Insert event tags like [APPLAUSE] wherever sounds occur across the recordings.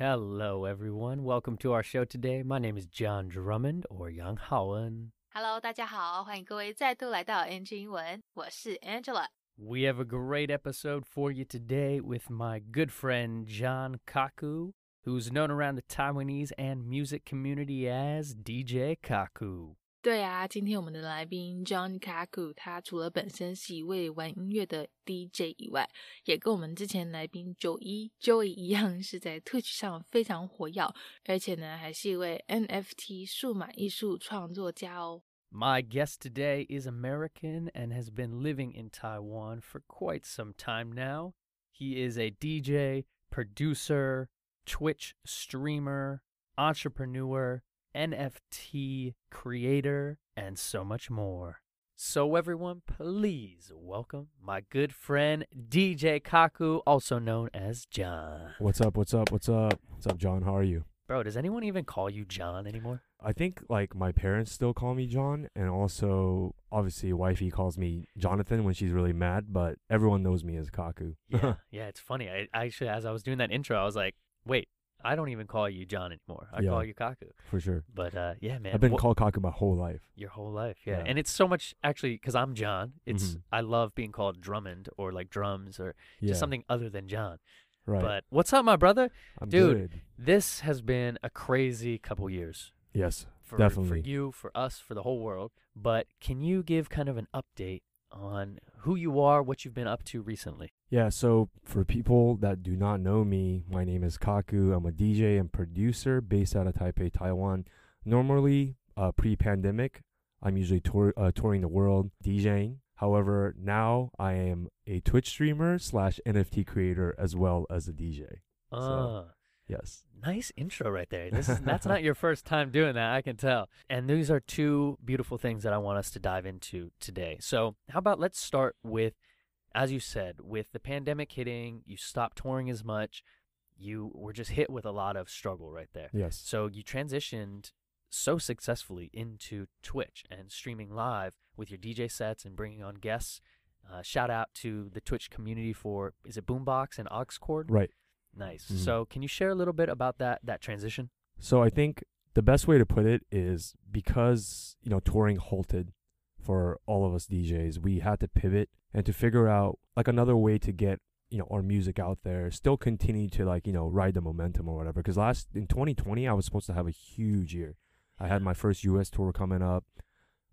Hello, everyone. Welcome to our show today. My name is John Drummond or Yang Haoen. Hello，大家好，欢迎各位再度来到 NG 英文，我是 Angela。 We have a great episode for you today with my good friend John Kaku, who's known around the Taiwanese and music community as DJ Kaku. 对啊，今天我们的来宾 John Kaku，他除了本身是一位玩音乐的 DJ 以外，也跟我们之前来宾九一 Joey 一样，是在 Twitch 上非常活跃，而且呢，还是一位 NFT 数码艺术创作家哦。 My guest today is American and has been living in Taiwan for quite some time now. He is a DJ, producer, Twitch streamer, entrepreneur, NFT creator, and so much more. So, everyone, please welcome my good friend DJ Kaku, also known as John. What's up? What's up? What's up? What's up, John? How are you? Bro, does anyone even call you John anymore? I think like my parents still call me John, and also obviously wifey calls me Jonathan when she's really mad, but everyone knows me as Kaku. Yeah, [LAUGHS] yeah, it's funny. I, I actually, as I was doing that intro, I was like, wait, I don't even call you John anymore. I Yeah. call you Kaku. For sure. But uh, yeah, man, I've been wha- called Kaku my whole life. your whole life, yeah. Yeah. And it's so much actually because I'm John. It's Mhm. I love being called Drummond or like drums or Yeah. just something other than John. right. But what's up, my brother? I'm dude, good. This has been a crazy couple years Yes. for for you, for us, for the whole world. But can you give kind of an update on who you are, what you've been up to recently? Yeah, so for people that do not know me, my name is Kaku. I'm a DJ and producer based out of Taipei, Taiwan. Normally, uh, pre-pandemic, I'm usually tour, uh, touring the world DJing. However, now I am a Twitch streamer slash NFT creator as well as a DJ. Uh, Yes. Nice intro right there. This is that's not [LAUGHS] your first time doing that, I can tell. And these are two beautiful things that I want us to dive into today. So, how about let's start with as you said, with the pandemic hitting, you stopped touring as much. You were just hit with a lot of struggle right there. Yes. So, you transitioned so successfully into Twitch and streaming live with your DJ sets and bringing on guests. Uh, shout out to the Twitch community for is it Boombox and Oxcord? Right. Nice. Mhm. So, can you share a little bit about that that transition? So I think the best way to put it is because, you know, touring halted for all of us DJs, we had to pivot and to figure out like another way to get, you know, our music out there, still continue to like, you know, ride the momentum or whatever. Cause last in 2020, I was supposed to have a huge year. I had my first US tour coming up,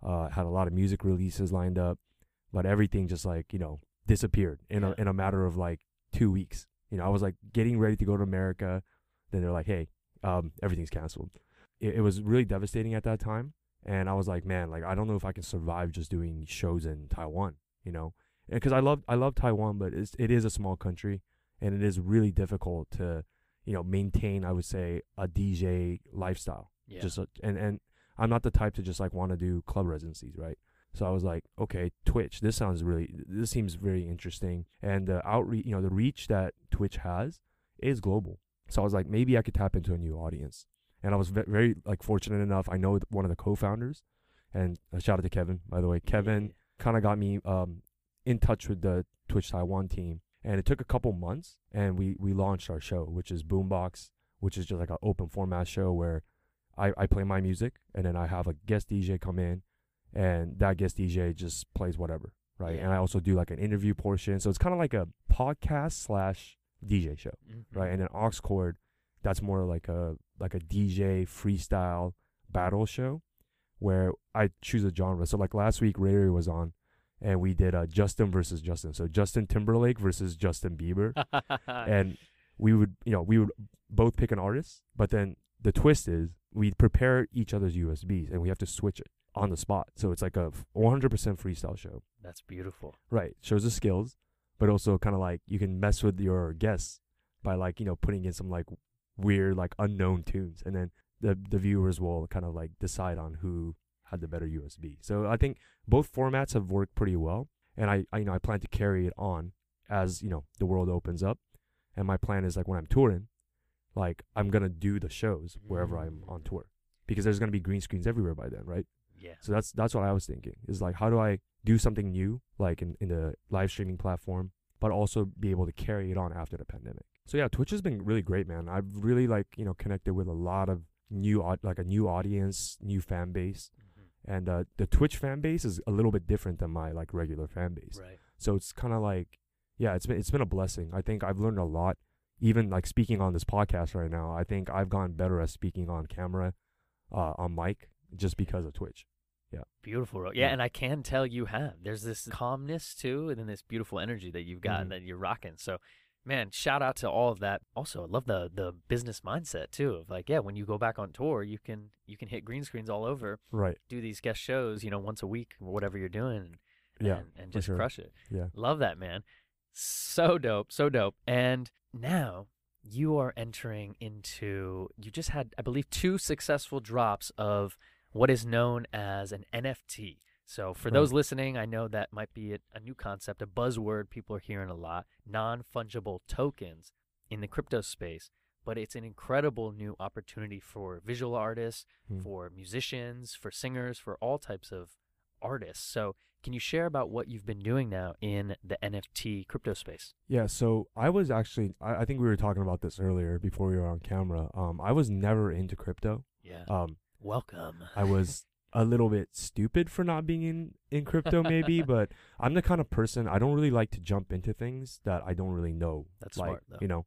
uh, had a lot of music releases lined up, but everything just like, you know, disappeared in Yeah. a, in a matter of like two weeks. You know, I was like getting ready to go to America. Then they're like, hey, um, everything's canceled. It, it was really devastating at that time. And I was like, man, like I don't know if I can survive just doing shows in Taiwan, you know, because I love I love Taiwan, but it's, it is a small country, and it is really difficult to, you know, maintain. I would say a DJ lifestyle. Yeah. Just a, and and I'm not the type to just like want to do club residencies, right? So I was like, okay, Twitch. This sounds really. This seems very interesting, and the outreach, you know, the reach that Twitch has is global. So I was like, maybe I could tap into a new audience. And I was ve- very like fortunate enough. I know one of the co-founders, and a shout out to Kevin, by the way. Kevin kind of got me um in touch with the Twitch Taiwan team, and it took a couple months, and we we launched our show, which is Boombox, which is just like an open format show where I I play my music, and then I have a guest DJ come in, and that guest DJ just plays whatever, right? Yeah. And I also do like an interview portion, so it's kind of like a podcast slash DJ show Mhm. right? And then Oxcord, that's more like a like a DJ freestyle battle show where I choose a genre. So like last week, Ray Ray was on, and we did uh, Justin versus Justin. So Justin Timberlake versus Justin Bieber, [LAUGHS] and we would you know we would both pick an artist, but then the twist is we prepare each other's USBs and we have to switch it on the spot. So it's like a 100% freestyle show. That's beautiful. Right. Shows the skills, but also kind of like you can mess with your guests by like, you know, putting in some like weird, like unknown tunes. And then the, the viewers will kind of like decide on who had the better USB. So I think both formats have worked pretty well. And I, I, you know, I plan to carry it on as, you know, the world opens up. And my plan is like when I'm touring, like I'm going to do the shows wherever I'm mm. on tour because there's going to be green screens everywhere by then, right? Yeah. So that's that's what I was thinking. Is like how do I do something new, like in, in the live streaming platform, but also be able to carry it on after the pandemic. So yeah, Twitch has been really great, man. I've really like you know connected with a lot of new like a new audience, new fan base, and uh, the Twitch fan base is a little bit different than my like regular fan base. Right. So it's kind of like, yeah, it's been it's been a blessing. I think I've learned a lot. Even like speaking on this podcast right now, I think I've gotten better at speaking on camera, uh, on mic, just because of Twitch. Yeah. Beautiful. Yeah, Yeah. and I can tell you have. There's this calmness too, and then this beautiful energy that you've gotten and Mhm. that you're rocking. So, man, shout out to all of that. Also, I love the the business mindset too. Of like, yeah, when you go back on tour, you can you can hit green screens all over, Right. do these guest shows, you know, once a week or whatever you're doing, and, Yeah. and, and just sure. crush it. Yeah. Love that, man. So dope, so dope. And now you are entering into you just had I believe two successful drops of what is known as an NFT. So for Right. those listening, I know that might be a, a new concept, a buzzword people are hearing a lot, non-fungible tokens in the crypto space, but it's an incredible new opportunity for visual artists, Hmm. for musicians, for singers, for all types of artists. So can you share about what you've been doing now in the NFT crypto space? Yeah, so I was actually I, I think we were talking about this earlier before we were on camera. Um I was never into crypto. Yeah. Um Welcome. I was a little bit stupid for not being in in crypto maybe, [LAUGHS] but I'm the kind of person I don't really like to jump into things that I don't really know. That's like, smart, though. You know.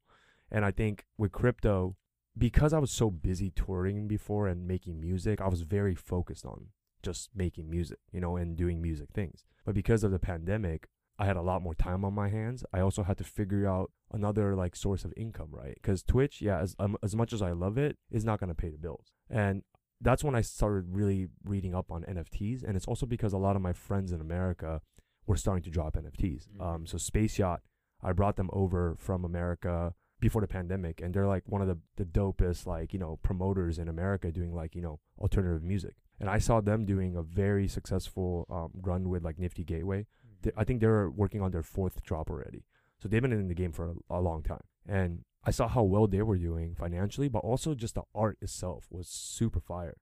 And I think with crypto because I was so busy touring before and making music, I was very focused on just making music, you know, and doing music things. But because of the pandemic, I had a lot more time on my hands. I also had to figure out another like source of income, right? Because Twitch, yeah, as um, as much as I love it, is not gonna pay the bills. And that's when I started really reading up on NFTs, and it's also because a lot of my friends in America were starting to drop NFTs. Mhm. Um, so Space Yacht, I brought them over from America before the pandemic, and they're like one of the the dopest like you know promoters in America doing like you know alternative music. And I saw them doing a very successful um, run with like Nifty Gateway. Th- I think they're working on their fourth drop already. So they've been in the game for a, a long time. And I saw how well they were doing financially, but also just the art itself was super fire.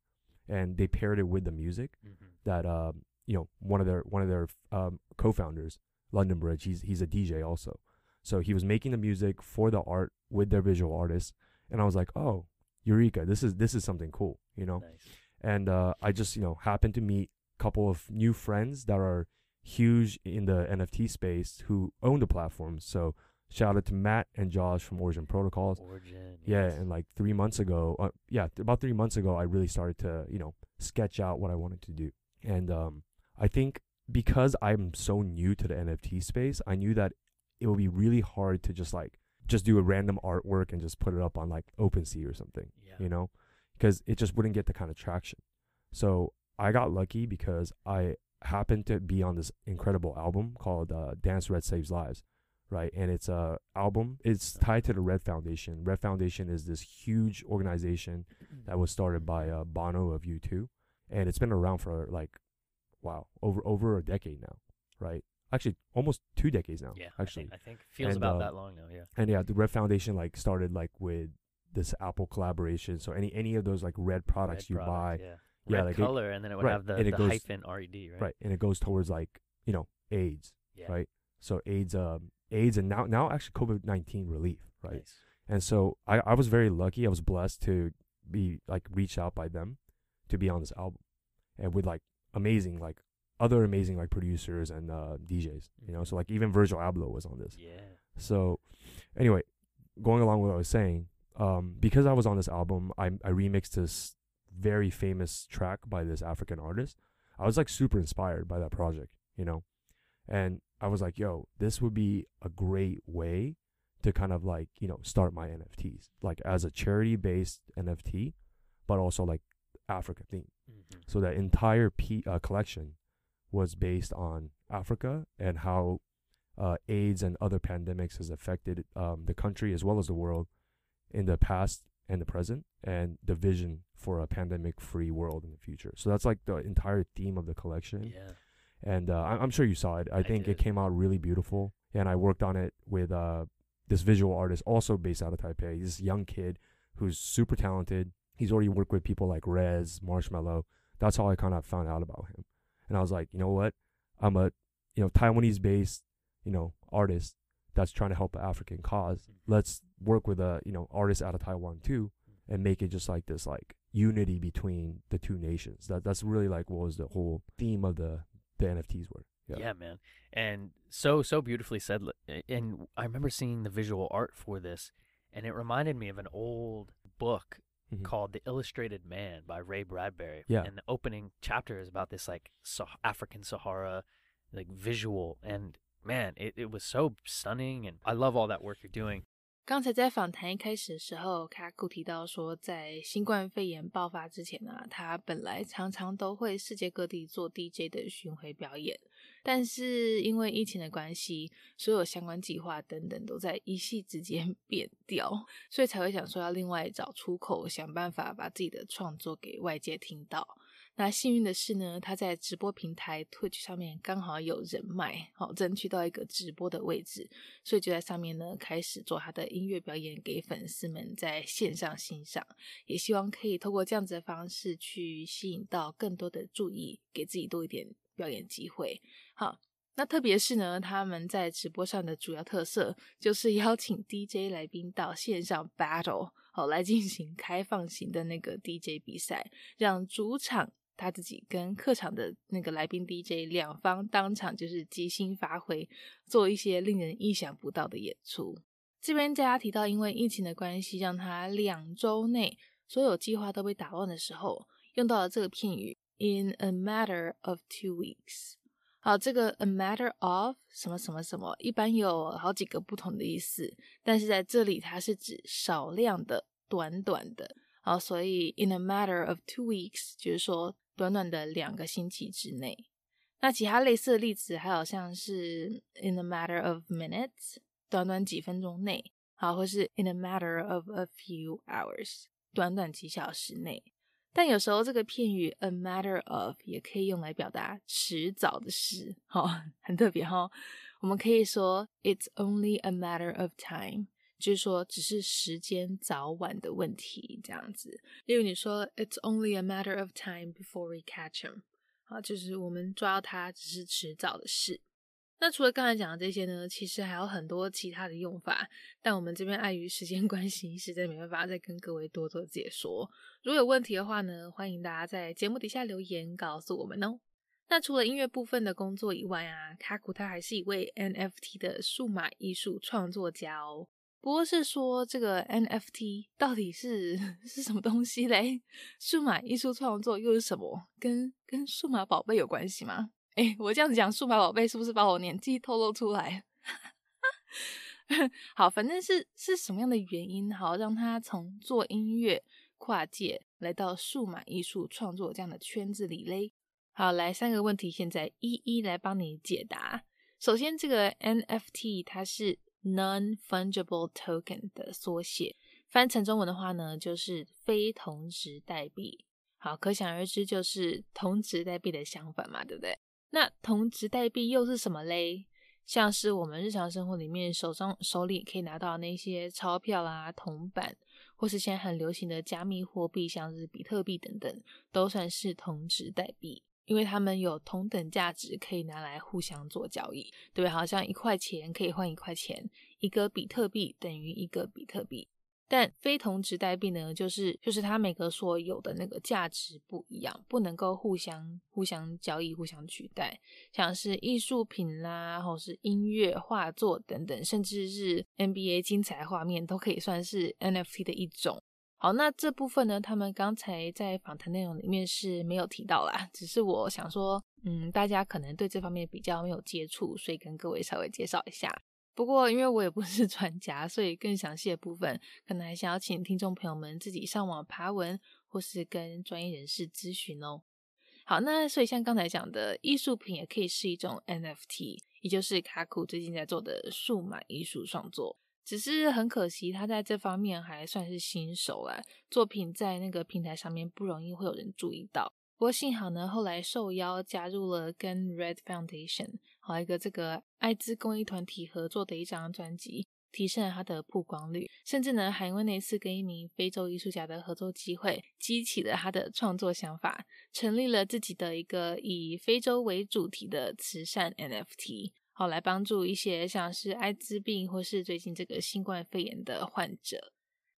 And they paired it with the music Mhm. that um, you know one of their one of their um, co-founders, London Bridge. He's he's a DJ also, so he was making the music for the art with their visual artists, and I was like, oh, Eureka! This is this is something cool, you know. Nice. And uh, I just you know happened to meet a couple of new friends that are huge in the NFT space who own the platform. So shout out to Matt and Josh from Origin Protocols. Origin. Yeah, yes. and like three months ago, uh, yeah, th- about three months ago, I really started to, you know, sketch out what I wanted to do. And um, I think because I'm so new to the NFT space, I knew that it would be really hard to just like just do a random artwork and just put it up on like OpenSea or something, yeah. you know, because it just wouldn't get the kind of traction. So I got lucky because I happened to be on this incredible album called uh, Dance Red Saves Lives right? And it's a album. It's tied to the Red Foundation. Red Foundation is this huge organization that was started by uh, Bono of U2, and it's been around for like, wow, over over a decade now, right? Actually, almost two decades now. Yeah. I actually, think, I think feels And, about uh, that long now. Yeah. and yeah, the Red Foundation like started like with this Apple collaboration. So any any of those like red products Red you product, buy, Yeah. yeah, Red like it- color, and then it would right, have the, the goes- hyphen red, right? right. and it goes towards like you know AIDS, Yeah. right? So AIDS, um, AIDS, and now now actually COVID nineteen relief, right? Nice. And so I, I was very lucky. I was blessed to be like reached out by them to be on this album, and with like amazing like other amazing like producers and uh, DJs. You know, so like even Virgil Abloh was on this. Yeah. So anyway, going along with what I was saying, um, because I was on this album, I I remixed this very famous track by this African artist. I was like super inspired by that project, you know, and I was like, yo, this would be a great way to kind of like you know start my NFTs like as a charity based NFT, but also like Africa theme. Mhm. So that entire P, uh, collection was based on Africa and how uh, AIDS and other pandemics has affected um, the country as well as the world in the past and the present, and the vision for a pandemic-free world in the future. So that's like the entire theme of the collection, Yeah. And uh, I'm sure you saw it. I, I think it came out really beautiful, and I worked on it with uh, this visual artist, also based out of Taipei. This young kid who's super talented. He's already worked with people like Rezz, Marshmello. That's how I kind of found out about him. And I was like, you know what? I'm a, you know, Taiwanese based, you know, artist that's trying to help an African cause. Let's work with a you know artist out of Taiwan too, and make it just like this like unity between the two nations. That that's really like what was the whole theme of the the NFTs were. Yeah. man. And so so beautifully said. And I remember seeing the visual art for this, and it reminded me of an old book Mhm. called The Illustrated Man by Ray Bradbury. Yeah. And the opening chapter is about this like Sah- African Sahara like visual and man, it, it was so stunning and I love all that work you're doing. 刚才在访谈一开始的时候，卡库提到说，在新冠肺炎爆发之前呢、他本来常常都会世界各地做 DJ 的巡回表演，但是因为疫情的关系，所有相关计划等等都在一夕之间 [LAUGHS] 变掉，所以才会想说要另外找出口，想办法把自己的创作给外界听到。那幸运的是呢，他在直播平台 Twitch 上面刚好有人脉，好争取到一个直播的位置，所以就在上面呢开始做他的音乐表演给粉丝们在线上欣赏，也希望可以透过这样子的方式去吸引到更多的注意，给自己多一点表演机会。好。那特别是呢，他们在直播上的主要特色就是邀请 DJ 来宾到线上 battle，好来进行开放型的那个 DJ 比赛，让主场他自己跟客场的那个来宾 DJ 两方当场就是即兴发挥，做一些令人意想不到的演出。这边大家提到，因为疫情的关系，让他两周内所有计划都被打乱的时候，用到了这个片语 “in a matter of two weeks”。好，这个 “a matter of” 什么什么什么，一般有好几个不同的意思，但是在这里它是指少量的、短短的。好，所以 “in a matter of two weeks” 就是说短短的两个星期之内。那其他类似的例子还有像是 “in a matter of minutes”，短短几分钟内，好，或是 “in a matter of a few hours”，短短几小时内。但有时候这个片语 “a matter of” 也可以用来表达迟早的事，哈、很特别哈、我们可以说 “it's only a matter of time”，就是说只是时间早晚的问题这样子。例如你说 “it's only a matter of time before we catch him”，啊，就是我们抓到他只是迟早的事。那除了刚才讲的这些呢，其实还有很多其他的用法，但我们这边碍于时间 [LAUGHS] 关系，实在没办法再跟各位多做解说。如果有问题的话呢，欢迎大家在节目底下留言告诉我们哦。那除了音乐部分的工作以外啊，卡古他还是一位 NFT 的数码艺术创作家哦。不过是说这个 NFT 到底是 [LAUGHS] 是什么东西嘞？数码艺术创作又是什么？跟跟数码宝贝有关系吗？哎，我这样子讲数码宝贝是不是把我年纪透露出来？[LAUGHS] 好，反正是是什么样的原因，好让他从做音乐跨界来到数码艺术创作这样的圈子里嘞？好，来三个问题，现在一一来帮你解答。首先，这个 NFT 它是 Non-Fungible Token 的缩写，翻成中文的话呢，就是非同值代币。好，可想而知，就是同值代币的相反嘛，对不对？那同值代币又是什么嘞？像是我们日常生活里面手中手里可以拿到那些钞票啊、铜板，或是现在很流行的加密货币，像是比特币等等，都算是同值代币，因为它们有同等价值，可以拿来互相做交易，对不对？好像一块钱可以换一块钱，一个比特币等于一个比特币。但非同值代币呢，就是就是它每个所有的那个价值不一样，不能够互相互相交易、互相取代。像是艺术品啦，或是音乐、画作等等，甚至是 NBA 精彩画面，都可以算是 NFT 的一种。好，那这部分呢，他们刚才在访谈内容里面是没有提到啦，只是我想说，嗯，大家可能对这方面比较没有接触，所以跟各位稍微介绍一下。不过，因为我也不是 [LAUGHS] 专家，所以更详细的部分，可能还想要请听众朋友们自己上网爬文，或是跟专业人士咨询哦。好，那所以像刚才讲的，艺术品也可以是一种 NFT，也就是卡库最近在做的数码艺术创作。只是很可惜，他在这方面还算是新手啦，作品在那个平台上面不容易会有人注意到。不过幸好呢，后来受邀加入了跟 Red Foundation 好一个这个艾滋公益团体合作的一张专辑，提升了他的曝光率，甚至呢还因为那次跟一名非洲艺术家的合作机会，激起了他的创作想法，成立了自己的一个以非洲为主题的慈善 NFT。好来帮助一些像是艾滋病或是最近这个新冠肺炎的患者。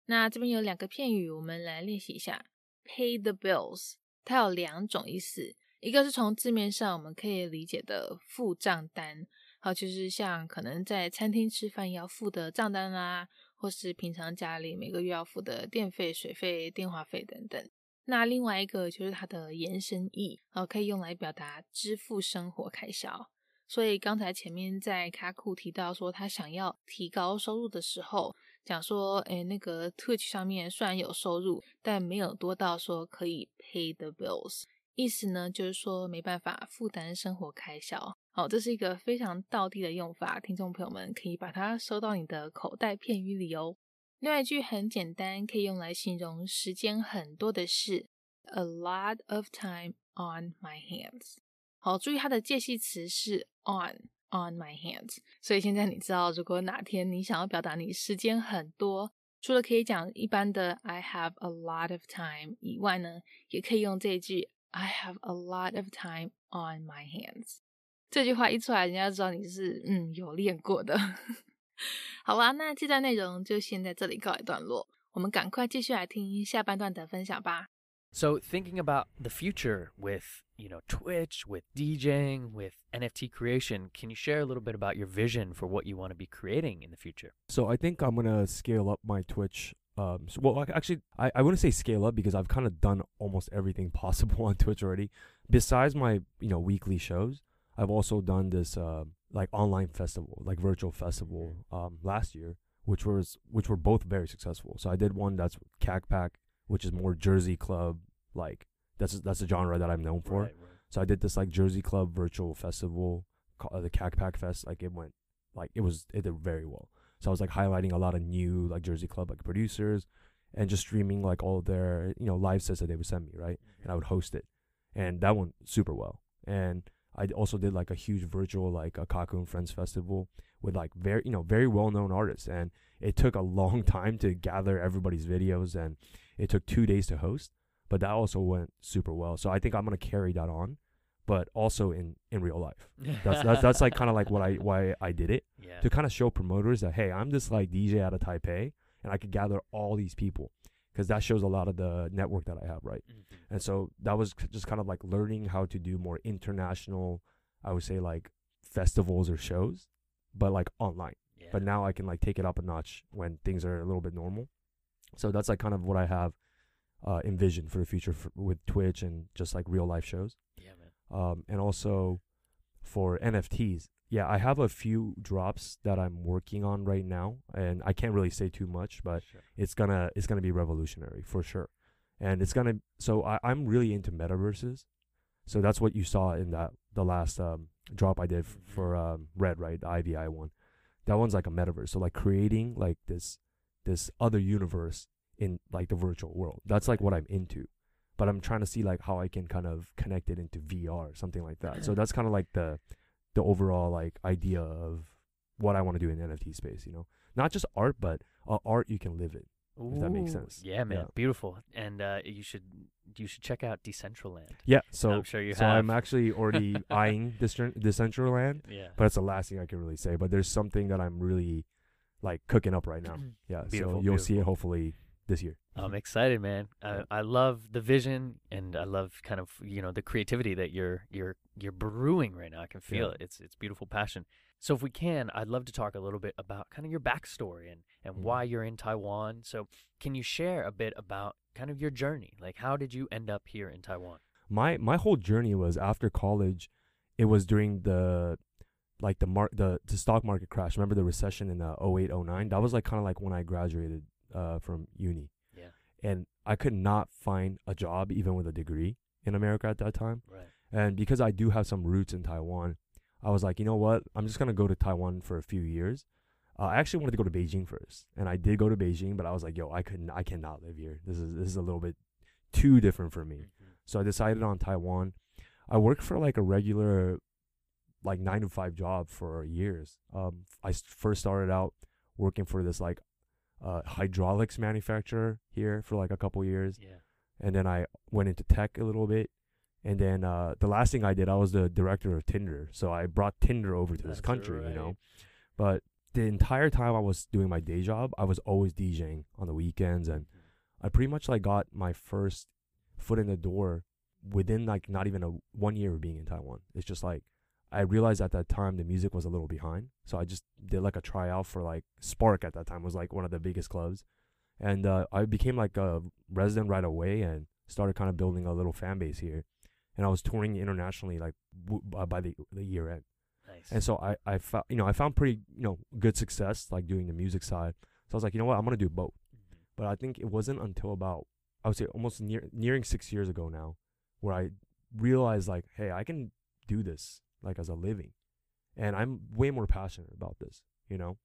那这边有两个片语，我们来练习一下。Pay the bills，它有两种意思，一个是从字面上我们可以理解的付账单，好，就是像可能在餐厅吃饭要付的账单啦，或是平常家里每个月要付的电费、水费、电话费等等。那另外一个就是它的延伸义，好，可以用来表达支付生活开销。所以刚才前面在卡库提到说他想要提高收入的时候，讲说，哎，那个 Twitch 上面虽然有收入，但没有多到说可以 pay the bills。意思呢，就是说没办法负担生活开销。好，这是一个非常道地的用法，听众朋友们可以把它收到你的口袋片语里哦。另外一句很简单，可以用来形容时间很多的事，a lot of time on my hands。好，注意它的介系词是 on on my hands。所以现在你知道，如果哪天你想要表达你时间很多，除了可以讲一般的 I have a lot of time 以外呢，也可以用这一句 I have a lot of time on my hands。这句话一出来，人家知道你是嗯有练过的。[LAUGHS] 好啦，那这段内容就先在这里告一段落，我们赶快继续来听下半段的分享吧。So thinking about the future with you know Twitch, with DJing, with NFT creation, can you share a little bit about your vision for what you want to be creating in the future? So I think I'm gonna scale up my Twitch. Um, so, well, actually, I, I wouldn't say scale up because I've kind of done almost everything [LAUGHS] possible on Twitch already. Besides my you know weekly shows, I've also done this uh, like online festival, like virtual festival um, last year, which was which were both very successful. So I did one that's CAC Pack, which is more Jersey club like that's that's a genre that I'm known for. Right, right. So I did this like Jersey Club virtual festival, called the CAC Pack Fest. Like it went, like it was it did very well. So I was like highlighting a lot of new like Jersey Club like producers, and just streaming like all their you know live sets that they would send me right, Mm-hmm. and I would host it, and that went super well. And I also did like a huge virtual like a Kaku and Friends festival with like very you know very well known artists, and it took a long [LAUGHS] time to gather everybody's videos, and it took two days to host but that also went super well. So I think I'm gonna carry that on, but also in in real life. That's that's that's like kind of like what I [LAUGHS] why I did it yeah. to kind of show promoters that hey, I'm this like DJ out of Taipei, and I could gather all these people, because that shows a lot of the network that I have, right? Mhm. And so that was just kind of like learning how to do more international, I would say like festivals or shows, but like online. yeah. But now I can like take it up a notch when things are a little bit normal. So that's like kind of what I have uh, envisioned for the future for, with Twitch and just like real life shows. yeah, man. Um, and also for NFTs, yeah, I have a few drops that I'm working on right now, and I can't really say too much, but Sure. it's gonna it's gonna be revolutionary for sure, and it's gonna. So I, I'm really into metaverses, so that's what you saw in that the last um, drop I did f- Mhm. for um, Red, right, the IVI one. That one's like a metaverse, so like creating like this this other universe in like the virtual world. That's like what I'm into, but I'm trying to see like how I can kind of connect it into VR, something like that. So that's kind of like the the overall like idea of what I want to do in the NFT space. You know, not just art, but uh, art you can live it. If that makes sense. Yeah, man. Yeah. Beautiful. And uh, you should you should check out Decentraland. Yeah. So I'm sure you so have. I'm actually already eyeing [LAUGHS] Decentral- Decentraland, yeah. but it's the last thing I can really say. But there's something that I'm really like cooking up right now. Yeah. Beautiful, so you'll see it hopefully this year. I'm excited, man. I, I love the vision and I love kind of you know the creativity that you're you're you're brewing right now. I can feel Yeah. it. It's it's beautiful passion. So if we can, I'd love to talk a little bit about kind of your backstory and and Mhm. why you're in Taiwan. So can you share a bit about kind of your journey? Like how did you end up here in Taiwan? my my whole journey was after college it was during the like the mark the, the stock market crash remember the recession in uh, 08 09 that was like kind of like when i graduated uh, from uni. Yeah. and i could not find a job even with a degree in america at that time. Right. and because i do have some roots in taiwan i was like you know what? I'm just going to go to taiwan for a few years. Uh, i actually wanted to go to beijing first and i did go to beijing but i was like yo i couldn't i cannot live here. This is this is a little bit too different for me. So I decided on Taiwan. I worked for like a regular, like nine to five job for years. Um, I first started out working for this like uh, hydraulics manufacturer here for like a couple years, Yeah. and then I went into tech a little bit, And then uh, the last thing I did, I was the director of Tinder, so I brought Tinder over to this That's country, you know. But the entire time I was doing my day job, I was always DJing on the weekends, and I pretty much like got my first foot in the door within like not even a one year of being in Taiwan. It's just like I realized at that time the music was a little behind, so I just did like a tryout for like Spark at that time was like one of the biggest clubs, and uh, I became like a resident right away and started kind of building a little fan base here, and I was touring internationally like w- uh, by the the year end. Nice. And so I, I found, you know, I found pretty, you know, good success like doing the music side. So I was like, you know what, I'm gonna do both. Mhm. But I think it wasn't until about, I would say almost near nearing six years ago now, where I realized like, hey, I can do this like as a living, and I'm way more passionate about this, you know.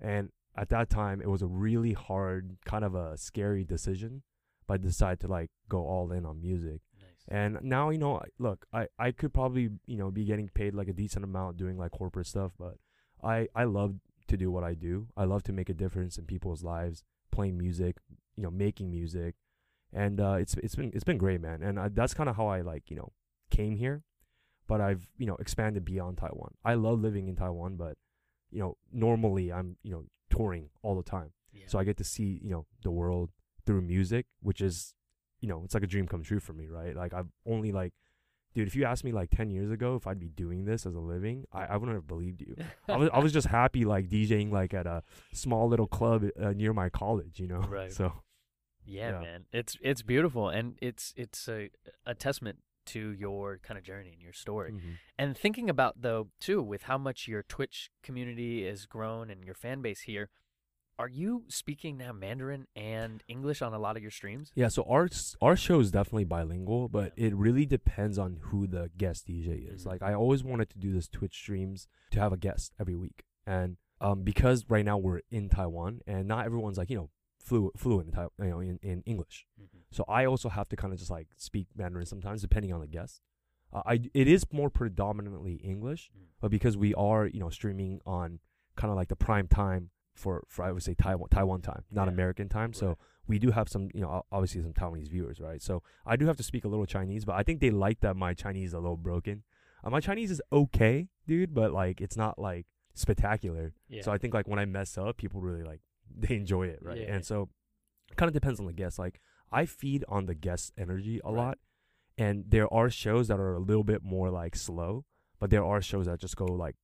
And at that time, it was a really hard, kind of a scary decision, but I decided to like go all in on music. Nice. And now, you know, look, I, I could probably, you know, be getting paid like a decent amount doing like corporate stuff, but I, I love to do what I do. I love to make a difference in people's lives, playing music, you know, making music. And uh, it's it's been it's been great, man. And I, that's kind of how I like, you know, came here, but I've, you know, expanded beyond Taiwan. I love living in Taiwan, but you know, normally I'm, you know, touring all the time. Yeah. So I get to see, you know, the world through music, which is, you know, it's like a dream come true for me, right? Like I've only like, dude, if you asked me like 10 years ago if I'd be doing this as a living, I, I wouldn't have believed you. I was, I was just happy like DJing like at a small little club uh, near my college, you know? Right. [LAUGHS] So Yeah, Yeah. man. It's it's beautiful and it's it's a a testament to your kind of journey and your story. mhm. And thinking about though too with how much your Twitch community has grown and your fan base here, are you speaking now Mandarin and English on a lot of your streams? yeah, so our, our show is definitely bilingual, but it really depends on who the guest DJ is. Mhm. Like I always wanted to do this Twitch streams to have a guest every week. And um, because right now we're in Taiwan and not everyone's like, you know, fluent, fluent in, you know, in, in English. Mm-hmm. So I also have to kind of just like speak Mandarin sometimes, depending on the guest. Uh, I it is more predominantly English, Mm. but because we are you know streaming on kind of like the prime time for for I would say Taiwan Taiwan time, not Yeah. American time. So we do have some you know obviously some Taiwanese viewers, right? So I do have to speak a little Chinese, but I think they like that my Chinese is a little broken. Uh, my Chinese is okay, dude, but like it's not like spectacular. Yeah. So I think like when I mess up, people really like they enjoy it, right? Yeah. And so it kind of depends on the guest. Like I feed on the guest energy a Right. lot, and there are shows that are a little bit more like slow, but there are shows that just go like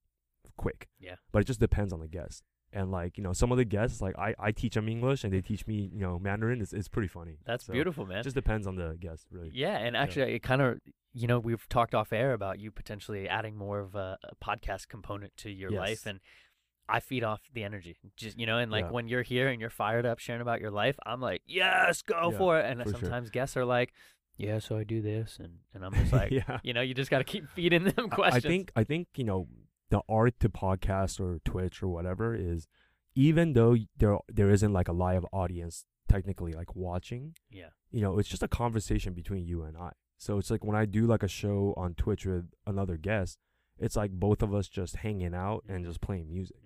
quick. Yeah. But it just depends on the guest. And like you know, some of the guests like I I teach them English and they teach me you know Mandarin. It's it's pretty funny. That's So, beautiful, man. It just depends on the guest, really. Yeah, and actually, it kind of, you know, we've talked off air about you potentially adding more of a, a podcast component to your life, and I feed off the energy, just you know, and like Yeah. when you're here and you're fired up sharing about your life, I'm like, yes, go Yeah, for it, and for sure. sometimes guests are like, yeah, so I do this, and and I'm just [LAUGHS] like, yeah. you know, you just got to keep feeding them [LAUGHS] questions. I think I think you know the art to podcast or Twitch or whatever is even though there there isn't like a live audience technically like watching, yeah, you know, it's just a conversation between you and I. So it's like when I do like a show on Twitch with another guest, it's like both of us just hanging out and Mhm. just playing music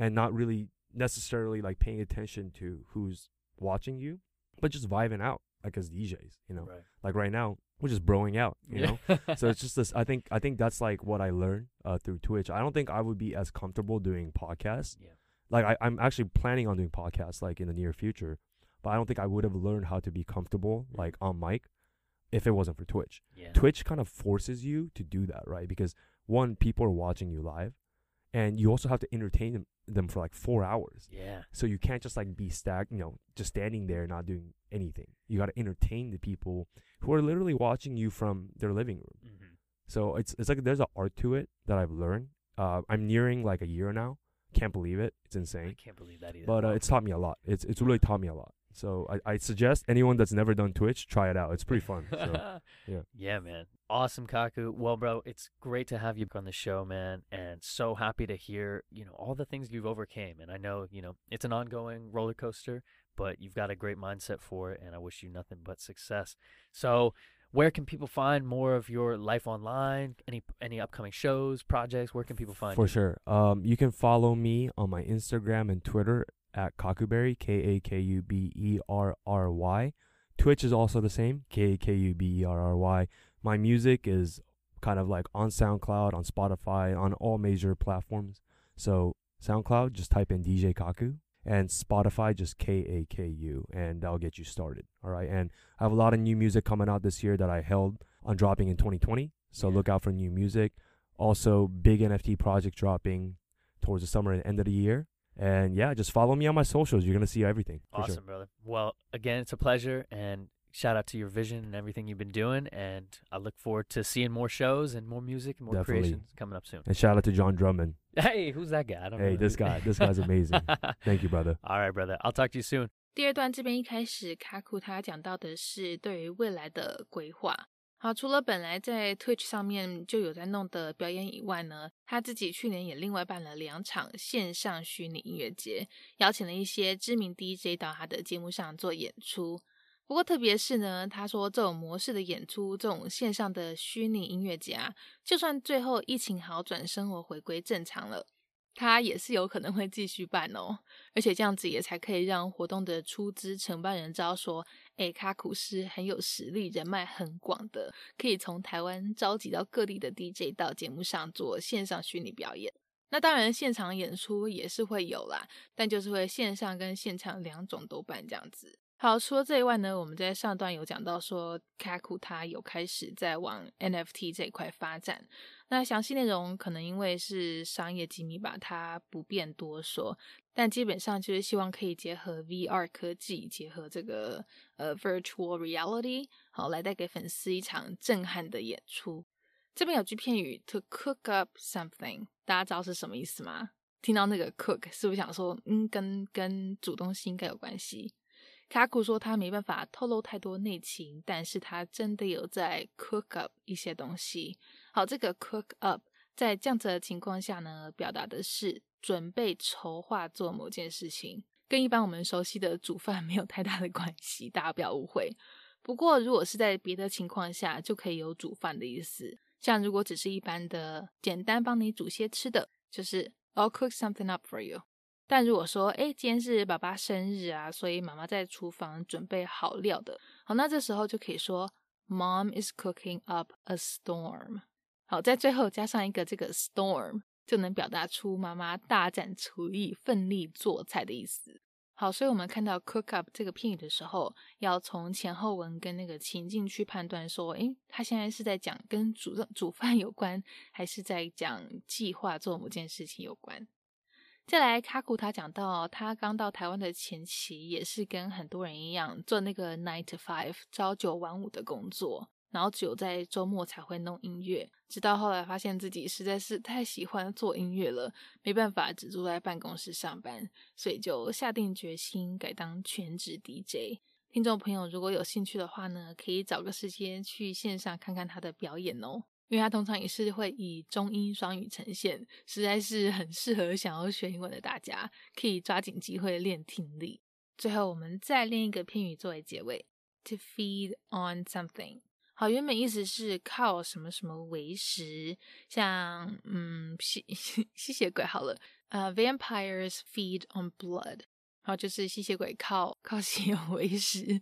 and not really necessarily like paying attention to who's watching you, but just vibing out like as DJs, you know. right, Like right now, we're just broing out, you know? So it's [LAUGHS] just this i think i think that's like what i learned uh, through twitch. I don't think i would be as comfortable doing podcasts. Yeah, like I, i'm actually planning on doing podcasts like in the near future but i don't think i would have learned how to be comfortable Mm. like on mic if it wasn't for twitch. Yeah, twitch kind of forces you to do that right? Because one people are watching you live and you also have to entertain them, them for like four hours yeah, so you can't just like be stag, you know, just standing there not doing anything. You got to entertain the people who are literally watching you from their living room. hmm So it's it's like there's an art to it that I've learned. Uh, I'm nearing like a year now. Can't believe it. It's I insane. can't believe that either. But uh, it's taught me a lot. It's it's really taught me a lot. So I, I suggest anyone that's never done Twitch try it out. It's pretty fun. So [LAUGHS] yeah. Yeah, man. Awesome, Kaku. Well, bro, it's great to have you on the show, man, and so happy to hear, you know, all the things you've overcame. And I know, you know, it's an ongoing roller coaster, but you've got a great mindset for it, and I wish you nothing but success. So, where can people find more of your life online? Any any upcoming shows, projects? Where can people find for you? sure. Um, you can follow me on my Instagram and Twitter at Kakuberry, K A K U B E R R Y. Twitch is also the same, K A K U B E R R Y. My music is kind of like on SoundCloud, on Spotify, on all major platforms. So SoundCloud, just type in DJ Kaku, and Spotify, just K A K U, and that'll get you started. All right. And I have a lot of new music coming out this year that I held on dropping in 2020. So Yeah. look out for new music. Also, big NFT project dropping towards the summer and end of the year. And yeah, just follow me on my socials. You're gonna see everything. Awesome, Sure. brother. Well, again, it's a pleasure and shout out to your vision and everything you've been doing. And I look forward to seeing more shows and more music and more Definitely. creations coming up soon. And shout out to John Drummond. [LAUGHS] Hey, who's that guy? I don't know. Hey, this who- guy, this guy's [LAUGHS] amazing. Thank you, brother. All right, brother. I'll talk to you soon. 第二段这边一开始，卡库他讲到的是对于未来的规划。好，除了本来在 Twitch 上面就有在弄的表演以外呢，他自己去年也另外办了两场线上虚拟音乐节，邀请了一些知名 DJ 到他的节目上做演出。 不过特别是呢，他说这种模式的演出，这种线上的虚拟音乐节啊，就算最后疫情好转，生活回归正常了，他也是有可能会继续办哦。而且这样子也才可以让活动的出资承办人知道说，哎，卡库是很有实力、人脉很广的，可以从台湾召集到各地的 DJ 到节目上做线上虚拟表演。那当然，现场演出也是会有啦，但就是会线上跟现场两种都办这样子。好，除了这一外呢，我们在上段有讲到说，卡库他有开始在往 NFT 这一块发展。那详细内容可能因为是商业机密吧，它不便多说。但基本上就是希望可以结合 VR 科技，结合这个呃 Virtual Reality，好来带给粉丝一场震撼的演出。这边有句片语 to cook up something，大家知道是什么意思吗？听到那个 cook 是不是想说，嗯，跟跟煮东西应该有关系？卡库说他没办法透露太多内情，但是他真的有在 cook up 一些东西。好，这个 cook up 在这样子的情况下呢，表达的是准备筹划做某件事情，跟一般我们熟悉的煮饭没有太大的关系，大家不要误会。不过如果是在别的情况下，就可以有煮饭的意思。像如果只是一般的简单帮你煮些吃的，就是 I'll cook something up for you。但如果说，哎，今天是爸爸生日啊，所以妈妈在厨房准备好料的，好，那这时候就可以说 Mom is cooking up a storm。好，在最后加上一个这个 storm，就能表达出妈妈大展厨艺、奋力做菜的意思。好，所以我们看到 cook up 这个片语的时候，要从前后文跟那个情境去判断说，诶，他现在是在讲跟煮煮饭有关，还是在讲计划做某件事情有关。再来，卡古他讲到，他刚到台湾的前期也是跟很多人一样做那个 nine to five 朝九晚五的工作，然后只有在周末才会弄音乐。直到后来发现自己实在是太喜欢做音乐了，没办法只坐在办公室上班，所以就下定决心改当全职 DJ。听众朋友如果有兴趣的话呢，可以找个时间去线上看看他的表演哦。因为它通常也是会以中英双语呈现，实在是很适合想要学英文的大家，可以抓紧机会练听力。最后，我们再练一个片语作为结尾：to feed on something。好，原本意思是靠什么什么为食，像嗯吸 [LAUGHS] 吸血鬼好了，呃，vampires feed on blood，然后，就是吸血鬼靠靠 [LAUGHS] 血为食。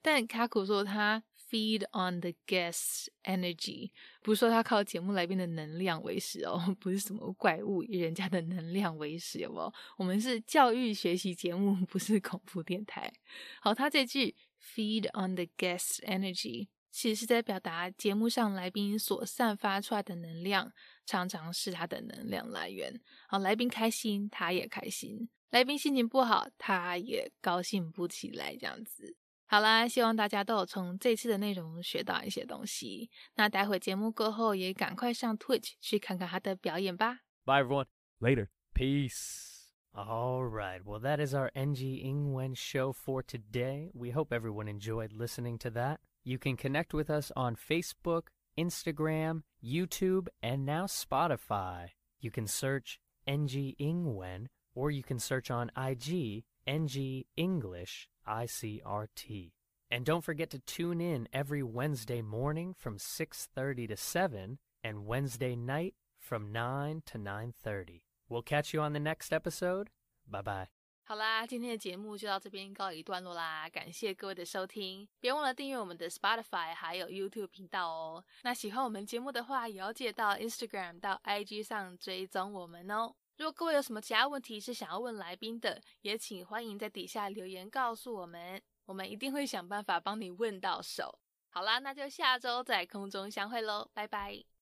但卡古说他 feed on the guest energy，不是说他靠节目来宾的能量为食哦，[LAUGHS] 不是什么怪物以人家的能量为食，有没有？我们是教育学习节目，[LAUGHS] 不是恐怖电台。好，他这句 feed on the guest's energy，其实是在表达节目上来宾所散发出来的能量，常常是他的能量来源。好，来宾开心，他也开心；来宾心情不好，他也高兴不起来，这样子。好啦，希望大家都有从这次的内容学到一些东西。那待会节目过后，也赶快上 Twitch 去看看他的表演吧。 Bye, everyone. Later. Peace. All right. Well, that is our NG Ingwen show for today. We hope everyone enjoyed listening to that. You can connect with us on Facebook, Instagram, YouTube, and now Spotify. You can search NG Ingwen or you can search on IG NG English ICRT. And don't forget to tune in every Wednesday morning from 6:30 to 7 and Wednesday night from 9 to 9:30. We'll catch you on the next episode. Bye-bye. 好啦，今天的节目就到这边告一段落啦，感谢各位的收听，别忘了订阅我们的 Spotify 还有 YouTube 频道哦。那喜欢我们节目的话，也要记得到 Instagram 到 IG 上追踪我们哦。 如果各位有什么其他问题是想要问来宾的，也请欢迎在底下留言告诉我们，我们一定会想办法帮你问到手。好啦，那就下周在空中相会喽，拜拜。